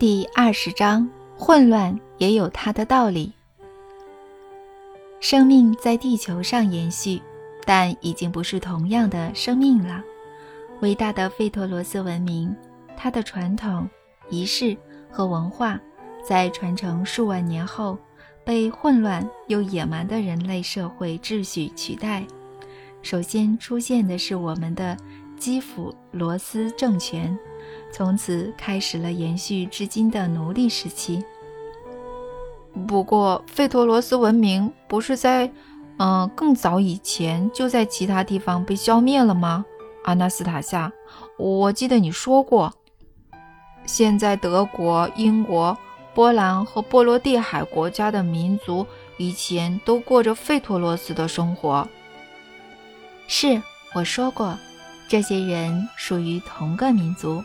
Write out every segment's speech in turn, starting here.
第二十章：混乱也有它的道理。生命在地球上延续，但已经不是同样的生命了。伟大的费托罗斯文明，它的传统、仪式和文化，在传承数万年后，被混乱又野蛮的人类社会秩序取代。首先出现的是我们的基辅罗斯政权，从此开始了延续至今的奴隶时期。不过，费托罗斯文明不是在嗯更早以前就在其他地方被消灭了吗？阿纳斯塔夏，我记得你说过，现在德国、英国、波兰和波罗的海国家的民族以前都过着费托罗斯的生活。是，我说过，这些人属于同个民族，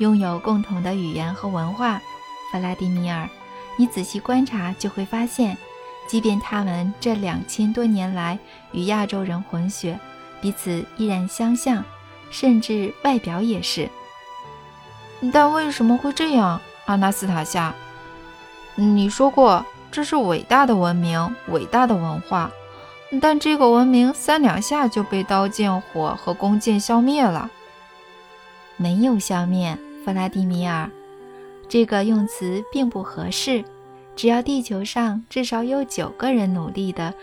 拥有共同的语言和文化。弗拉迪米尔，你仔细观察就会发现，即便他们这两千多年来与亚洲人混血。彼此依然相像，甚至外表也是。但为什么会这样，阿纳斯塔夏？你说过这是伟大的文明，伟大的文化，但这个文明三两下就被刀剑火和弓箭消灭了。没有消灭，弗拉迪米尔，这个用词并不合适。只要地球上至少有九个人努力的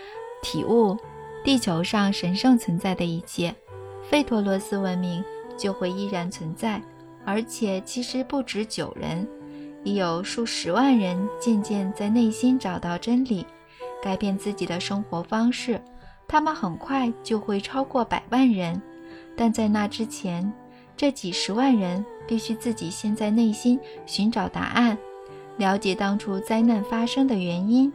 体悟。地球上神圣存在的一切，费托罗斯文明就会依然存在，而且其实不止九人，已有数十万人渐渐在内心找到真理，改变自己的生活方式。他们很快就会超过百万人，但在那之前，这几十万人必须自己先在内心寻找答案，了解当初灾难发生的原因。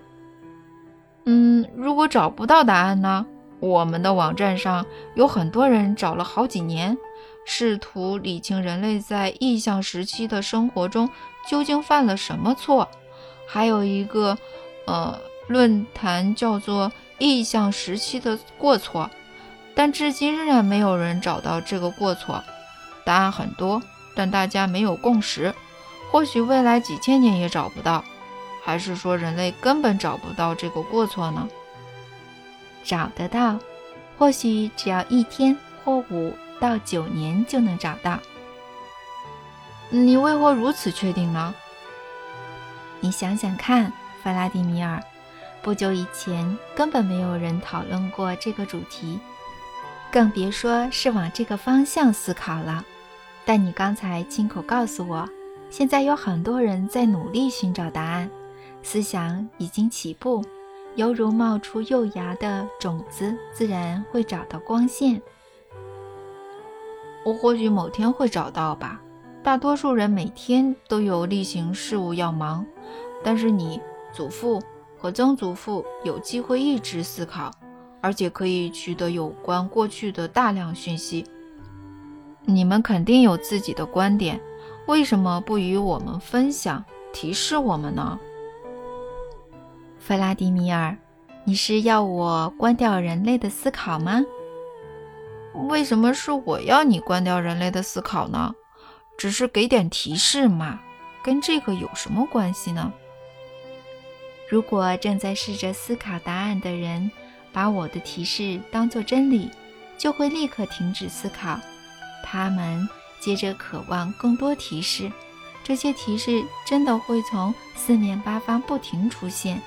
嗯，如果找不到答案呢？我们的网站上有很多人找了好几年，试图理清人类在异象时期的生活中究竟犯了什么错。还有一个，呃，论坛叫做“异象时期的过错”，但至今仍然没有人找到这个过错。答案很多，但大家没有共识。或许未来几千年也找不到，还是说人类根本找不到这个过错呢？找得到，或许只要一天或五到九年就能找到。你为何如此确定呢？你想想看，弗拉迪米尔，不久以前根本没有人讨论过这个主题，更别说是往这个方向思考了。但你刚才亲口告诉我，现在有很多人在努力寻找答案，思想已经起步。犹如冒出幼芽的种子，自然会找到光线。我或许某天会找到吧。大多数人每天都有例行事务要忙，但是你祖父和曾祖父有机会一直思考，而且可以取得有关过去的大量讯息。你们肯定有自己的观点，为什么不与我们分享，提示我们呢？弗拉迪米尔，你是要我关掉人类的思考吗？为什么是我要你关掉人类的思考呢？只是给点提示嘛，跟这个有什么关系呢？如果正在试着思考答案的人把我的提示当作真理，就会立刻停止思考。他们接着渴望更多提示，这些提示真的会从四面八方不停出现。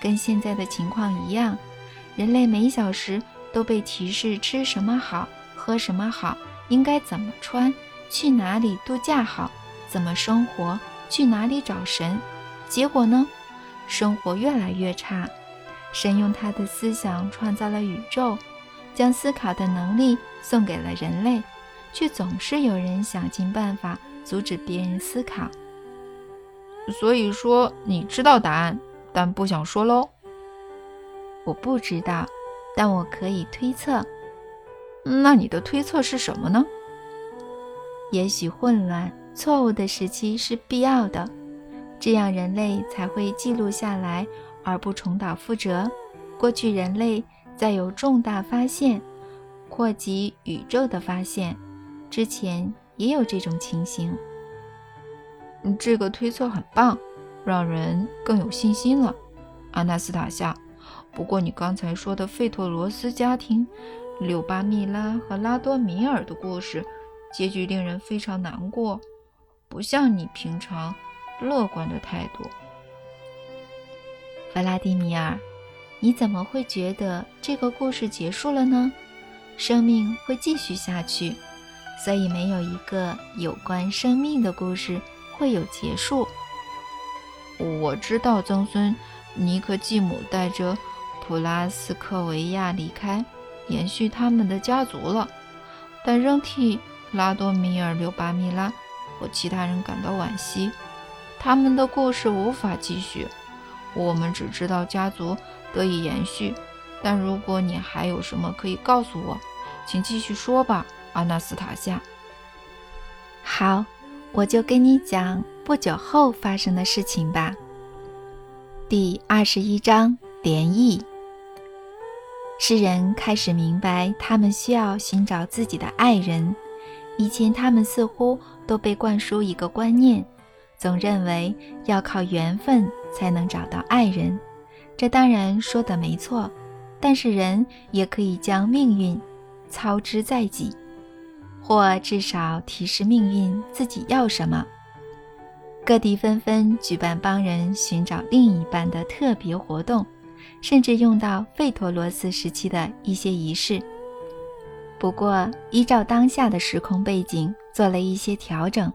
跟现在的情况一样，人类每小时都被提示吃什么好、喝什么好、应该怎么穿、去哪里度假好、怎么生活、去哪里找神。结果呢，生活越来越差。神用他的思想创造了宇宙，将思考的能力送给了人类，却总是有人想尽办法阻止别人思考。所以说，你知道答案。但不想说喽。我不知道，但我可以推测。那你的推测是什么呢？也许混乱、错误的时期是必要的，这样人类才会记录下来，而不重蹈覆辙。过去人类在有重大发现，扩及宇宙的发现之前，也有这种情形。这个推测很棒，让人更有信心了，阿纳斯塔夏。不过你刚才说的费托罗斯家庭、柳巴密拉和拉多米尔的故事，结局令人非常难过，不像你平常乐观的态度。弗拉迪米尔，你怎么会觉得这个故事结束了呢？生命会继续下去，所以没有一个有关生命的故事会有结束。我知道曾孙尼克继母带着普拉斯科维亚离开，延续他们的家族了，但仍替拉多米尔、留巴米拉和其他人感到惋惜。他们的故事无法继续。我们只知道家族得以延续，但如果你还有什么可以告诉我，请继续说吧，阿纳斯塔夏。好，我就跟你讲不久后发生的事情吧。第二十一章联谊。诗人开始明白，他们需要寻找自己的爱人。以前，他们似乎都被灌输一个观念。总认为要靠缘分才能找到爱人，这当然说的没错。但是人也可以将命运操之在己，或至少提示命运自己要什么。各地纷纷举办帮人寻找另一半的特别活动，甚至用到费陀罗斯时期的一些仪式。不过，依照当下的时空背景做了一些调整。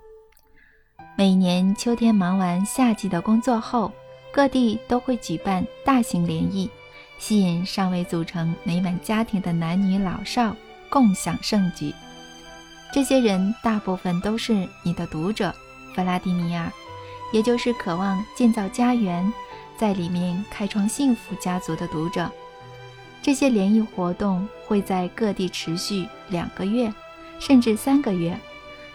每年秋天忙完夏季的工作后，各地都会举办大型联谊，吸引尚未组成美满家庭的男女老少共享盛举。这些人大部分都是你的读者，弗拉迪米尔，也就是渴望建造家园，在里面开创幸福家族的读者。这些联谊活动会在各地持续两个月，甚至三个月。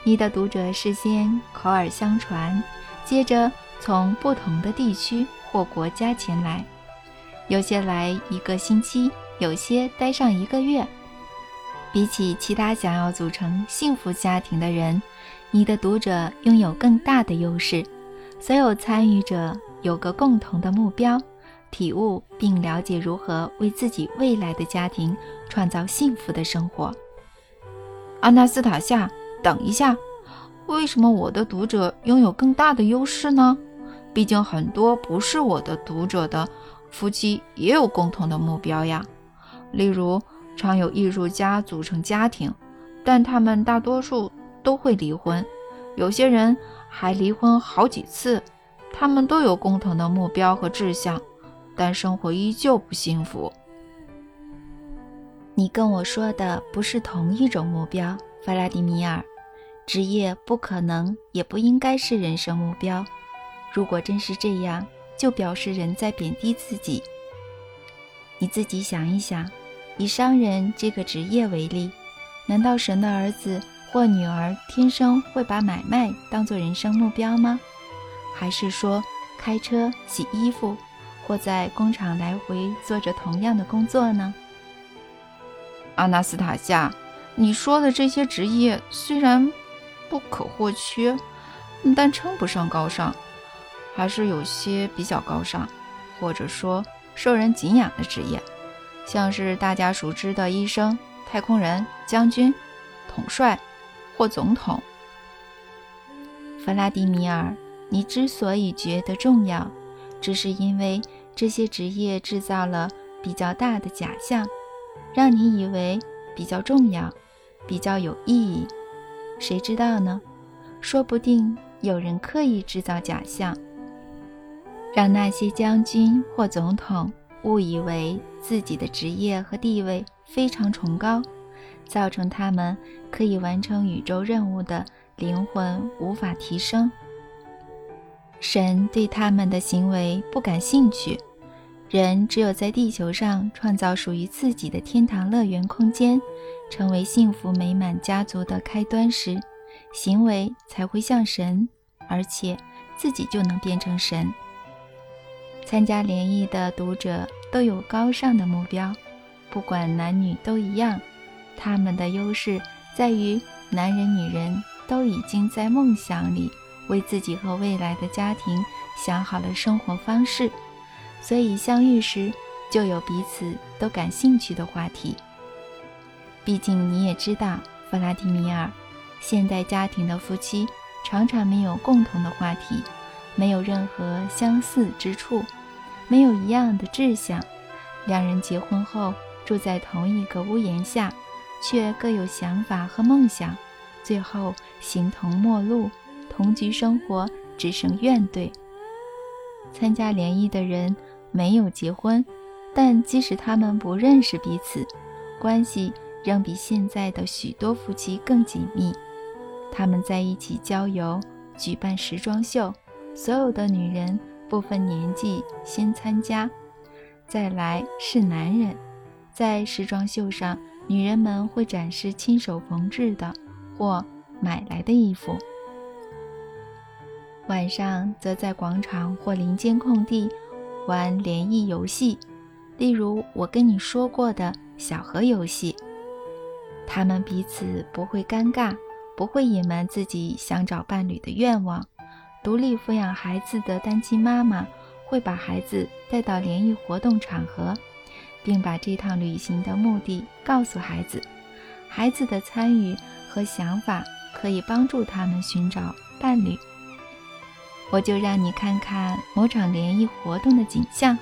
你的读者事先口耳相传，接着从不同的地区或国家前来，有些来一个星期，有些待上一个月。比起其他想要组成幸福家庭的人，你的读者拥有更大的优势。所有参与者有个共同的目标，体悟并了解如何为自己未来的家庭创造幸福的生活。阿纳斯塔夏。等一下，为什么我的读者拥有更大的优势呢？毕竟很多不是我的读者的夫妻也有共同的目标呀。例如，常有艺术家组成家庭，但他们大多数都会离婚，有些人还离婚好几次。他们都有共同的目标和志向，但生活依旧不幸福。你跟我说的不是同一种目标。弗拉迪米尔，职业不可能也不应该是人生目标。如果真是这样，就表示人在贬低自己。你自己想一想，以商人这个职业为例，难道神的儿子或女儿天生会把买卖当做人生目标吗？还是说开车、洗衣服，或在工厂来回做着同样的工作呢？阿纳斯塔夏。你说的这些职业虽然不可或缺，但称不上高尚，还是有些比较高尚，或者说受人敬仰的职业，像是大家熟知的医生、太空人、将军、统帅或总统。弗拉迪米尔，你之所以觉得重要，只是因为这些职业制造了比较大的假象，让你以为比较重要。比较有意义，谁知道呢？说不定有人刻意制造假象，让那些将军或总统误以为自己的职业和地位非常崇高，造成他们可以完成宇宙任务的灵魂无法提升。神对他们的行为不感兴趣。人只有在地球上创造属于自己的天堂乐园空间。成为幸福美满家族的开端时，行为才会像神，而且自己就能变成神。参加联谊的读者都有高尚的目标，不管男女都一样。他们的优势在于，男人女人都已经在梦想里为自己和未来的家庭想好了生活方式，所以相遇时就有彼此都感兴趣的话题。毕竟你也知道，弗拉迪米尔，现代家庭的夫妻常常没有共同的话题，没有任何相似之处，没有一样的志向。两人结婚后住在同一个屋檐下，却各有想法和梦想，最后形同陌路。同居生活只剩怨怼。参加联谊的人没有结婚，但即使他们不认识彼此，关系仍比现在的许多夫妻更紧密。他们在一起郊游，举办时装秀，所有的女人不分年纪先参加。再来是男人，在时装秀上，女人们会展示亲手缝制的或买来的衣服。晚上则在广场或林间空地玩联谊游戏，例如我跟你说过的小河游戏。他们彼此不会尴尬，不会隐瞒自己想找伴侣的愿望。独立抚养孩子的单亲妈妈会把孩子带到联谊活动场合，并把这趟旅行的目的告诉孩子。孩子的参与和想法可以帮助他们寻找伴侣。我就让你看看某场联谊活动的景象。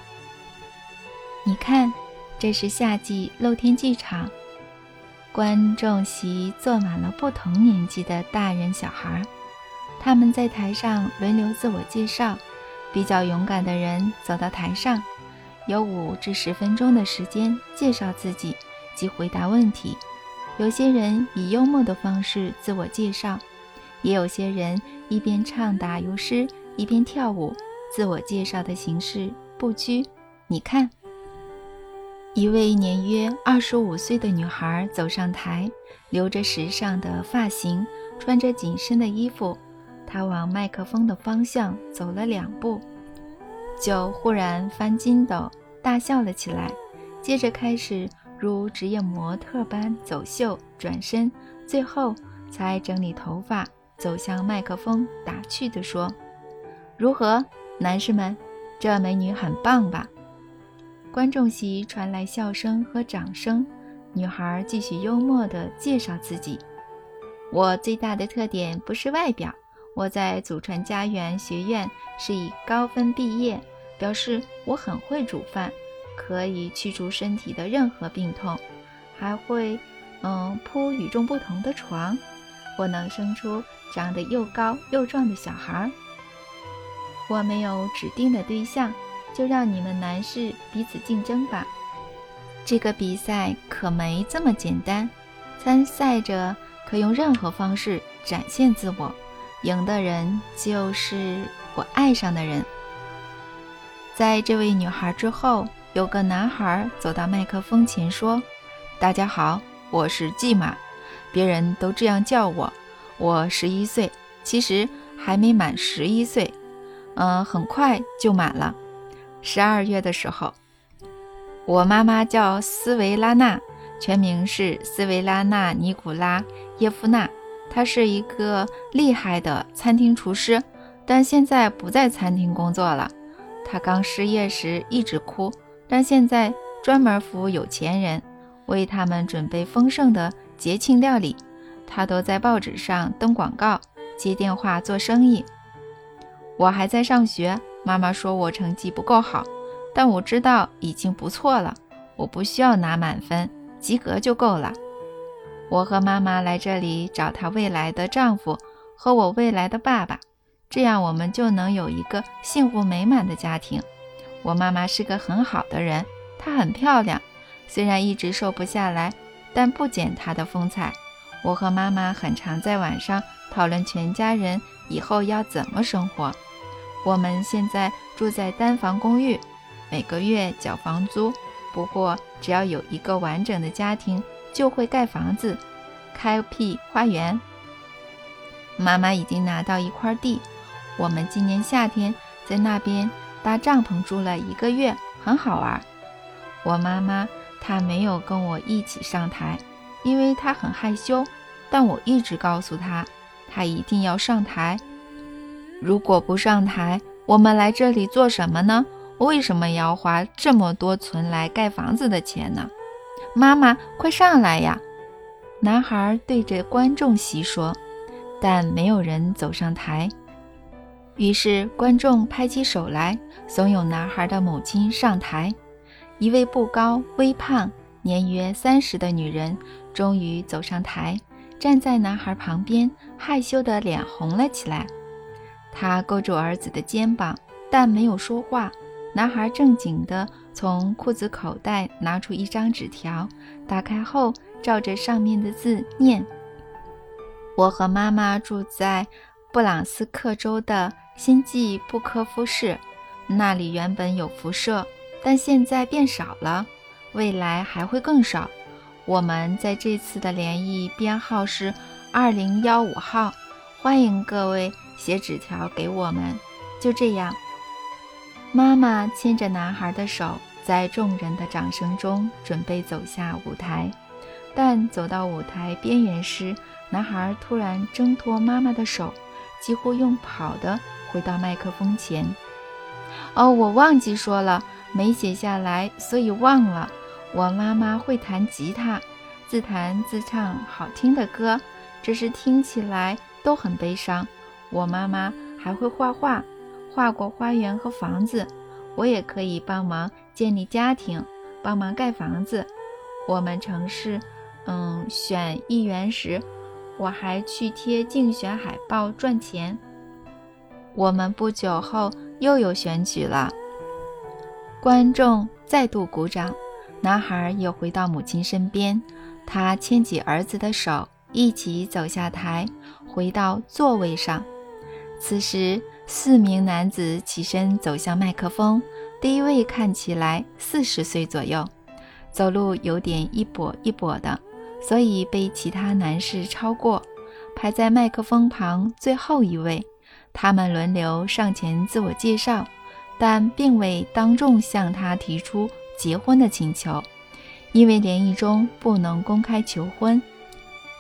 你看，这是夏季露天剧场，观众席坐满了不同年纪的大人小孩，他们在台上轮流自我介绍。比较勇敢的人走到台上，有五至十分钟的时间介绍自己及回答问题。有些人以幽默的方式自我介绍。也有些人一边唱打油诗，一边跳舞。自我介绍的形式不拘。你看，一位年约二十五岁的女孩走上台，留着时尚的发型，穿着紧身的衣服。他往麦克风的方向走了两步，就忽然翻筋斗，大笑了起来。接着开始如职业模特般走秀、转身，最后才整理头发。走向麦克风，打趣地说：“如何，男士们？这美女很棒吧？”观众席传来笑声和掌声。女孩继续幽默地介绍自己：“我最大的特点不是外表，我在祖传家园学院是以高分毕业，表示我很会煮饭，可以驱除身体的任何病痛，还会，嗯，铺与众不同的床。我能生出。”长得又高又壮的小孩儿，我没有指定的对象，就让你们男士彼此竞争吧。这个比赛可没这么简单，参赛者可用任何方式展现自我，赢的人就是我爱上的人。在这位女孩之后，有个男孩走到麦克风前说：“大家好，我是季马，别人都这样叫我。”我十一岁，其实还没满十一岁，嗯，很快就满了。十二月的时候，我妈妈叫斯维拉娜，全名是斯维拉娜尼古拉耶夫娜，他是一个厉害的餐厅厨师，但现在不在餐厅工作了。他刚失业时一直哭，但现在专门服务有钱人，为他们准备丰盛的节庆料理。他都在报纸上登广告、接电话做生意。我还在上学，妈妈说我成绩不够好，但我知道已经不错了。我不需要拿满分，及格就够了。我和妈妈来这里找她未来的丈夫和我未来的爸爸，这样我们就能有一个幸福美满的家庭。我妈妈是个很好的人，她很漂亮，虽然一直瘦不下来，但不减她的风采。我和妈妈很常在晚上讨论全家人以后要怎么生活。我们现在住在单房公寓，每个月缴房租。不过，只要有一个完整的家庭，就会盖房子，开辟花园。妈妈已经拿到一块地，我们今年夏天在那边搭帐篷住了一个月，很好玩。我妈妈她没有跟我一起上台。因为她很害羞，但我一直告诉她，她一定要上台。如果不上台，我们来这里做什么呢？为什么要花这么多存来盖房子的钱呢？妈妈，快上来呀！男孩对着观众席说，但没有人走上台。于是观众拍起手来，怂恿男孩的母亲上台。一位不高、微胖、年约三十的女人终于走上台，站在男孩旁边，害羞的脸红了起来。她勾住儿子的肩膀，但没有说话。男孩正经地从裤子口袋拿出一张纸条，打开后照着上面的字念：“我和妈妈住在布朗斯克州的新季布科夫市，那里原本有辐射，但现在变少了，未来还会更少。我们在这次的联谊编号是二零幺五号，欢迎各位写纸条给我们。就这样。”妈妈牵着男孩的手，在众人的掌声中准备走下舞台，但走到舞台边缘时，男孩突然挣脱妈妈的手，几乎用跑的回到麦克风前。哦，我忘记说了，没写下来，所以忘了。我妈妈会弹吉他，自弹自唱好听的歌，只是听起来都很悲伤。我妈妈还会画画。画过花园和房子，我也可以帮忙建立家庭，帮忙盖房子。我们城市，嗯，选议员时，我还去贴竞选海报赚钱。我们不久后又有选举了。观众再度鼓掌，男孩又回到母亲身边，他牵起儿子的手，一起走下台，回到座位上。此时。四名男子起身走向麦克风。第一位看起来四十岁左右，走路有点一跛一跛的，所以被其他男士超过。排在麦克风旁最后一位，他们轮流上前自我介绍，但并未当众向他提出结婚的请求，因为联谊中不能公开求婚，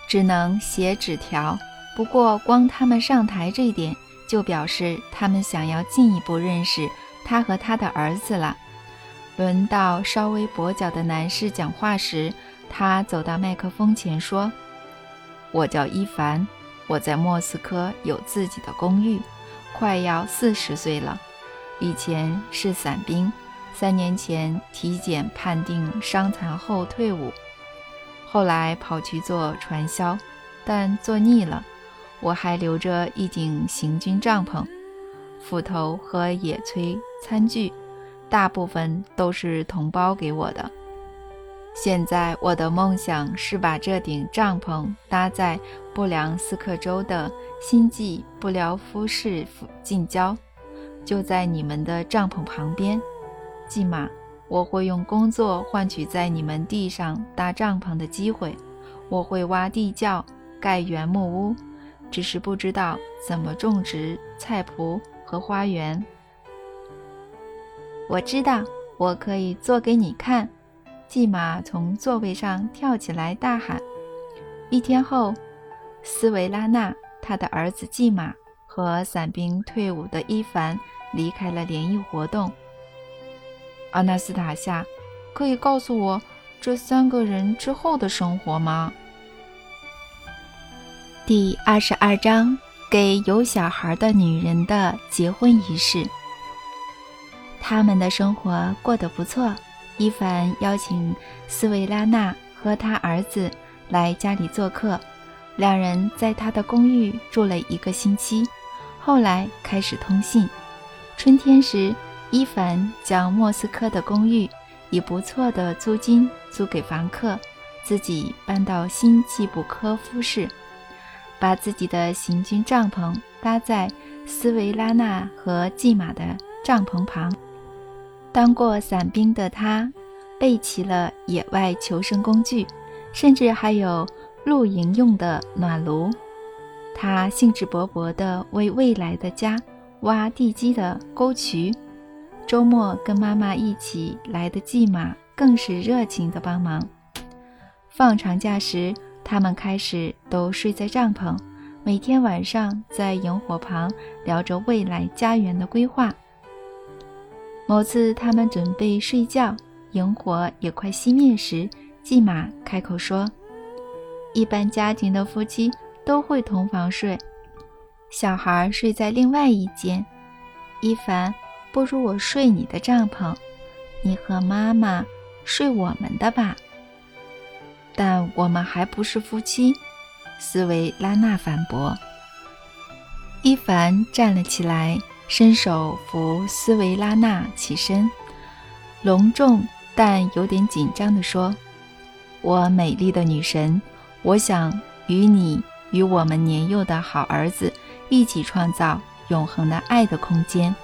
只能写纸条。不过，光他们上台这一点。就表示他们想要进一步认识他和他的儿子了。轮到稍微跛脚的男士讲话时，他走到麦克风前说：“我叫伊凡，我在莫斯科有自己的公寓，快要四十岁了。以前是伞兵，三年前体检判定伤残后退伍，后来跑去做传销，但做腻了。”我还留着一顶行军帐篷、斧头和野炊餐具，大部分都是同胞给我的。现在我的梦想是把这顶帐篷搭在布良斯克州的新季布廖夫市近郊，就在你们的帐篷旁边。季马，我会用工作换取在你们地上搭帐篷的机会。我会挖地窖，盖原木屋。只是不知道怎么种植菜圃和花园。我知道，我可以做给你看。季马从座位上跳起来，大喊：“一天后，斯维拉娜、他的儿子季马和伞兵退伍的伊凡离开了联谊活动。”阿纳斯塔夏，可以告诉我这三个人之后的生活吗？第二十二章，给有小孩的女人的结婚仪式。他们的生活过得不错。伊凡邀请斯维拉娜和他儿子来家里做客，两人在他的公寓住了一个星期，后来开始通信。春天时，伊凡将莫斯科的公寓以不错的租金租给房客，自己搬到新季布科夫市。把自己的行军帐篷搭在斯维拉娜和季马的帐篷旁。当过伞兵的他，备齐了野外求生工具，甚至还有露营用的暖炉。他兴致勃勃地为未来的家挖地基的沟渠。周末跟妈妈一起来的季马更是热情地帮忙。放长假时。他们开始都睡在帐篷，每天晚上在萤火旁聊着未来家园的规划。某次他们准备睡觉，萤火也快熄灭时，季马开口说：“一般家庭的夫妻都会同房睡，小孩睡在另外一间。一凡，不如我睡你的帐篷，你和妈妈睡我们的吧。但我们还不是夫妻。”斯维拉娜反驳。伊凡站了起来，伸手扶斯维拉娜起身，隆重但有点紧张地说：“我美丽的女神，我想与你与我们年幼的好儿子一起创造永恒的爱的空间。”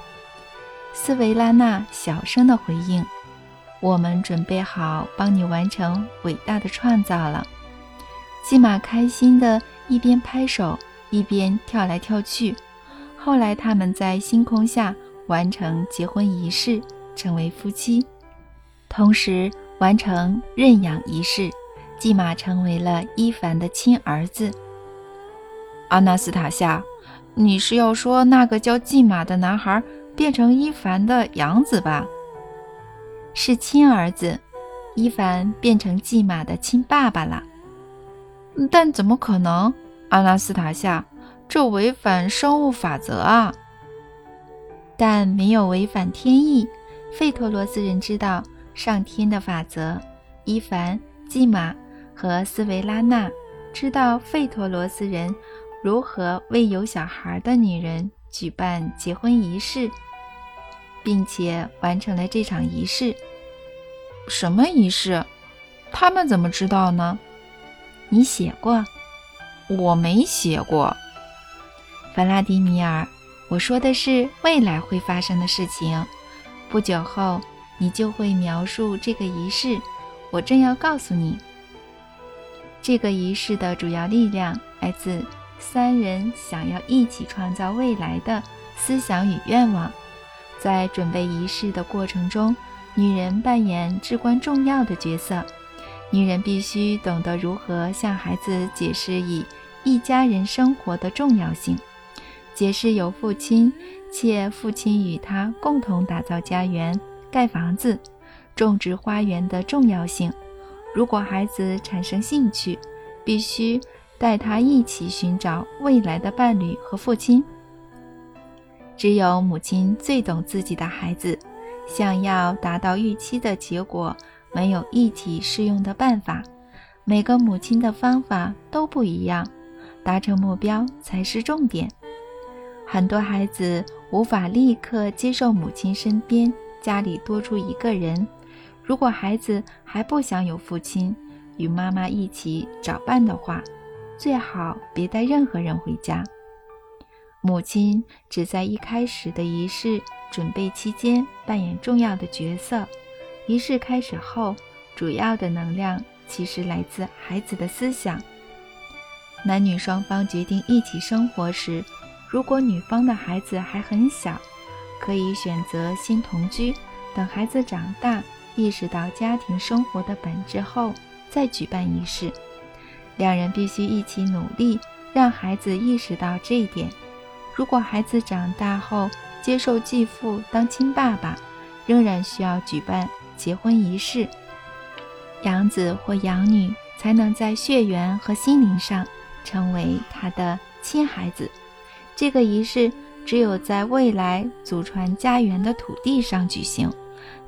斯维拉娜小声地回应：“我们准备好帮你完成伟大的创造了。”季马开心的一边拍手一边跳来跳去。后来，他们在星空下完成结婚仪式，成为夫妻，同时完成认养仪式。季马成为了伊凡的亲儿子。阿纳斯塔夏，你是要说那个叫季马的男孩变成伊凡的养子吧？是亲儿子，伊凡变成季马的亲爸爸了。但怎么可能，阿纳斯塔夏？这违反生物法则啊！但没有违反天意。费托罗斯人知道上天的法则。伊凡、季玛和斯维拉娜知道费托罗斯人如何为有小孩的女人举办结婚仪式，并且完成了这场仪式。什么仪式？他们怎么知道呢？你写过，我没写过。弗拉迪米尔，我说的是未来会发生的事情。不久后，你就会描述这个仪式。我正要告诉你，这个仪式的主要力量来自三人想要一起创造未来的思想与愿望。在准备仪式的过程中，女人扮演至关重要的角色。女人必须懂得如何向孩子解释以一家人生活的重要性，解释有父亲且父亲与他共同打造家园、盖房子、种植花园的重要性。如果孩子产生兴趣，必须带他一起寻找未来的伴侣和父亲。只有母亲最懂自己的孩子，想要达到预期的结果。没有一体适用的办法，每个母亲的方法都不一样，达成目标才是重点。很多孩子无法立刻接受母亲身边家里多出一个人。如果孩子还不想有父亲与妈妈一起找伴的话，最好别带任何人回家。母亲只在一开始的仪式准备期间扮演重要的角色。仪式开始后，主要的能量其实来自孩子的思想。男女双方决定一起生活时，如果女方的孩子还很小，可以选择先同居，等孩子长大，意识到家庭生活的本质后再举办仪式。两人必须一起努力，让孩子意识到这一点。如果孩子长大后接受继父当亲爸爸，仍然需要举办。结婚仪式，养子或养女才能在血缘和心灵上成为他的亲孩子。这个仪式只有在未来祖传家园的土地上举行，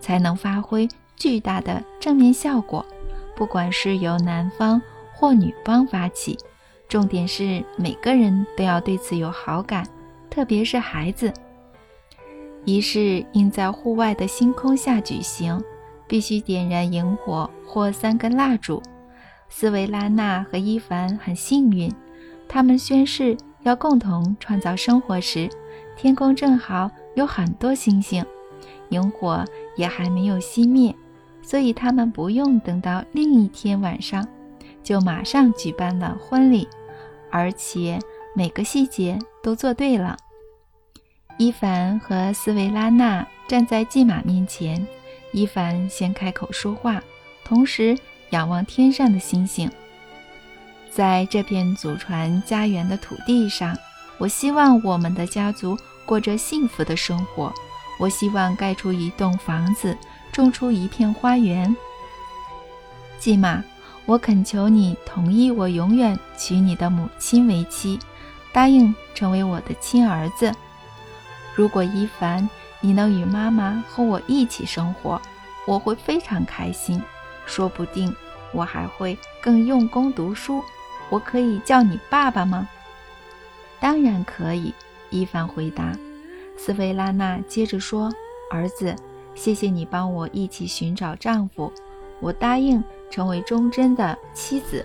才能发挥巨大的正面效果。不管是由男方或女方发起，重点是每个人都要对此有好感，特别是孩子。仪式应在户外的星空下举行。必须点燃萤火或三根蜡烛。斯维拉娜和伊凡很幸运，他们宣誓要共同创造生活时，天空正好有很多星星，萤火也还没有熄灭，所以他们不用等到另一天晚上，就马上举办了婚礼，而且每个细节都做对了。伊凡和斯维拉娜站在季马面前。伊凡先开口说话，同时仰望天上的星星。在这片祖传家园的土地上，我希望我们的家族过着幸福的生活。我希望盖出一栋房子，种出一片花园。季玛，我恳求你同意我永远娶你的母亲为妻，答应成为我的亲儿子。如果伊凡，你能与妈妈和我一起生活，我会非常开心。说不定我还会更用功读书。我可以叫你爸爸吗？当然可以，伊凡回答。斯维拉娜接着说：“儿子，谢谢你帮我一起寻找丈夫。我答应成为忠贞的妻子，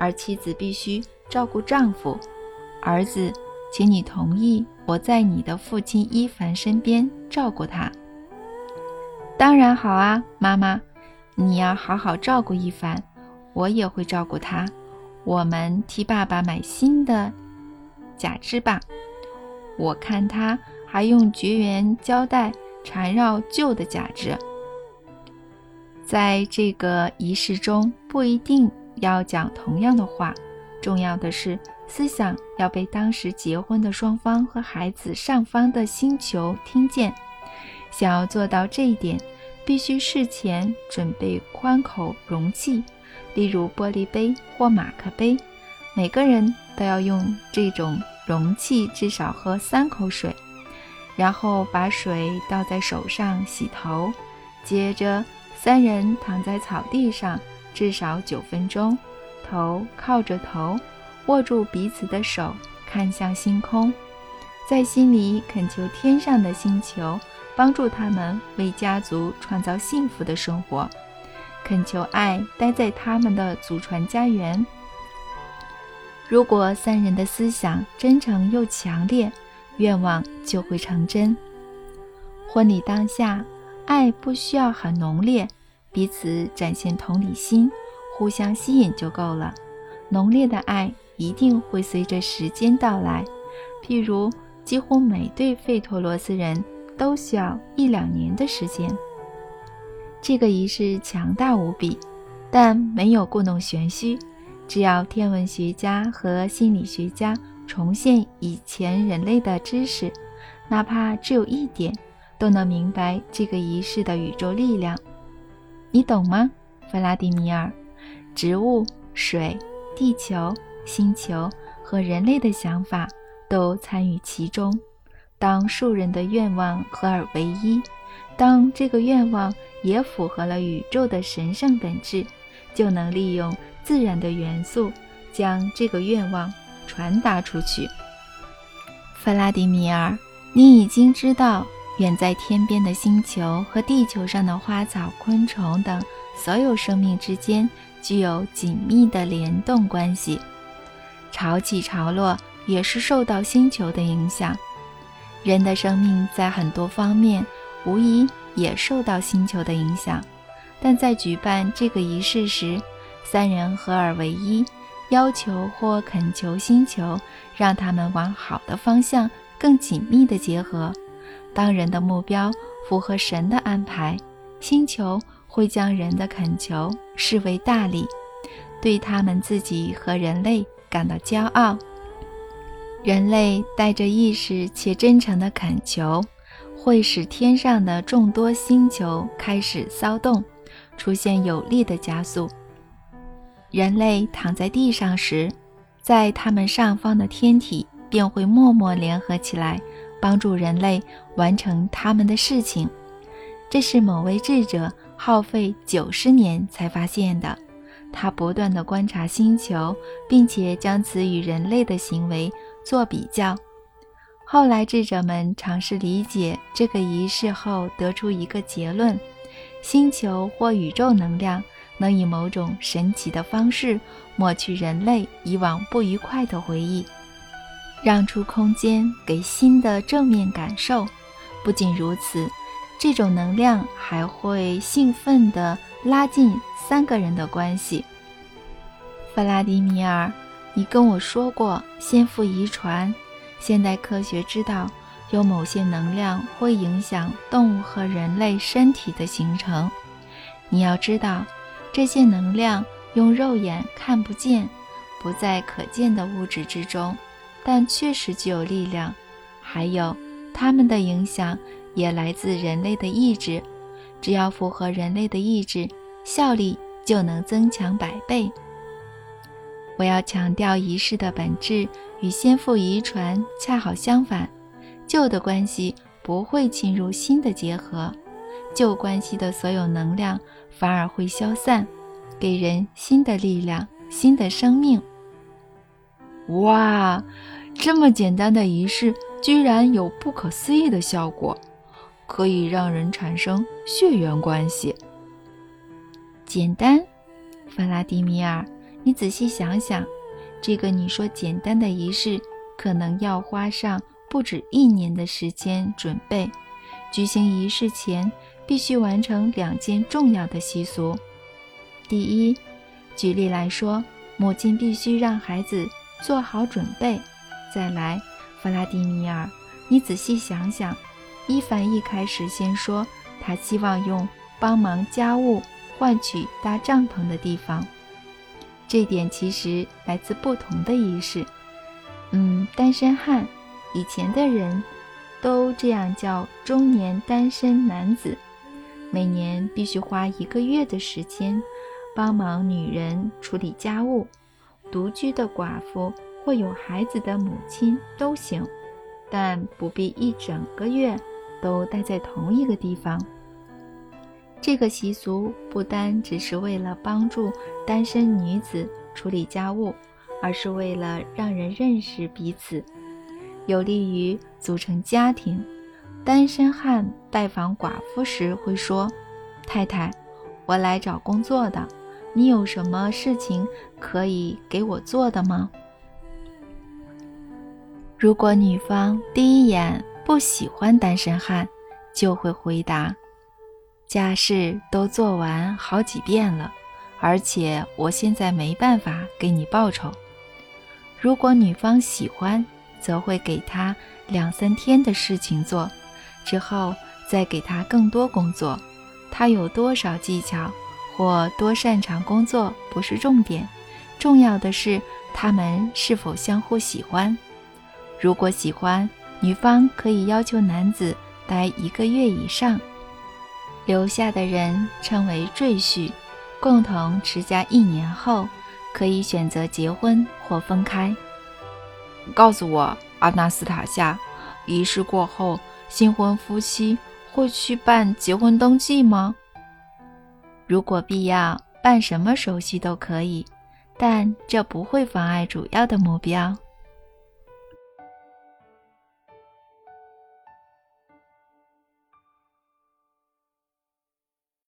而妻子必须照顾丈夫。儿子。”请你同意我在你的父亲伊凡身边照顾他。当然好啊，妈妈，你要好好照顾伊凡，我也会照顾他。我们替爸爸买新的假肢吧。我看他还用绝缘胶带缠绕旧的假肢。在这个仪式中，不一定要讲同样的话，重要的是。思想要被当时结婚的双方和孩子上方的星球听见。想要做到这一点，必须事前准备宽口容器，例如玻璃杯或马克杯。每个人都要用这种容器至少喝三口水，然后把水倒在手上洗头。接着，三人躺在草地上至少九分钟，头靠着头。握住彼此的手，看向星空，在心里恳求天上的星球帮助他们为家族创造幸福的生活，恳求爱待在他们的祖传家园。如果三人的思想真诚又强烈，愿望就会成真。婚礼当下，爱不需要很浓烈，彼此展现同理心，互相吸引就够了。浓烈的爱。一定会随着时间到来，譬如几乎每对费托罗斯人都需要一两年的时间。这个仪式强大无比，但没有故弄玄虚。只要天文学家和心理学家重现以前人类的知识，哪怕只有一点，都能明白这个仪式的宇宙力量。你懂吗，弗拉迪米尔？植物、水、地球。星球和人类的想法都参与其中。当数人的愿望合而为一，当这个愿望也符合了宇宙的神圣本质，就能利用自然的元素将这个愿望传达出去。弗拉迪米尔，你已经知道，远在天边的星球和地球上的花草、昆虫等所有生命之间具有紧密的联动关系。潮起潮落也是受到星球的影响，人的生命在很多方面无疑也受到星球的影响。但在举办这个仪式时，三人合而为一，要求或恳求星球让他们往好的方向更紧密地结合。当人的目标符合神的安排，星球会将人的恳求视为大礼，对他们自己和人类。感到骄傲。人类带着意识且真诚的恳求，会使天上的众多星球开始骚动，出现有力的加速。人类躺在地上时，在他们上方的天体便会默默联合起来，帮助人类完成他们的事情。这是某位智者耗费九十年才发现的。他不断地观察星球，并且将此与人类的行为做比较。后来，智者们尝试理解这个仪式后，得出一个结论：星球或宇宙能量能以某种神奇的方式抹去人类以往不愉快的回忆，让出空间给新的正面感受。不仅如此，这种能量还会兴奋地拉近。三个人的关系，弗拉迪米尔，你跟我说过先父遗传。现代科学知道，有某些能量会影响动物和人类身体的形成。你要知道，这些能量用肉眼看不见，不在可见的物质之中，但确实具有力量。还有，它们的影响也来自人类的意志。只要符合人类的意志，效力就能增强百倍。我要强调，仪式的本质与先父遗传恰好相反，旧的关系不会侵入新的结合，旧关系的所有能量反而会消散，给人新的力量、新的生命。哇，这么简单的仪式居然有不可思议的效果，可以让人产生血缘关系。简单，弗拉迪米尔。你仔细想想，这个你说简单的仪式，可能要花上不止一年的时间准备。举行仪式前，必须完成两件重要的习俗。第一，举例来说，母亲必须让孩子做好准备。再来，弗拉迪米尔，你仔细想想，伊凡一开始先说，他希望用帮忙家务换取搭帐篷的地方。这点其实来自不同的仪式。嗯，单身汉，以前的人都这样叫中年单身男子，每年必须花一个月的时间帮忙女人处理家务。独居的寡妇或有孩子的母亲都行，但不必一整个月都待在同一个地方。这个习俗不单只是为了帮助单身女子处理家务，而是为了让人认识彼此，有利于组成家庭。单身汉拜访寡妇时会说：“太太，我来找工作的，你有什么事情可以给我做的吗？”如果女方第一眼不喜欢单身汉，就会回答。家事都做完好几遍了，而且我现在没办法给你报酬。如果女方喜欢，则会给他两三天的事情做，之后再给他更多工作。他有多少技巧或多擅长工作不是重点，重要的是他们是否相互喜欢。如果喜欢，女方可以要求男子待一个月以上。留下的人称为赘婿，共同持家一年后，可以选择结婚或分开。告诉我，阿纳斯塔夏，仪式过后，新婚夫妻会去办结婚登记吗？如果必要，办什么手续都可以，但这不会妨碍主要的目标。